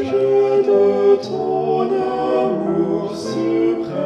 Je de ton amour suprême.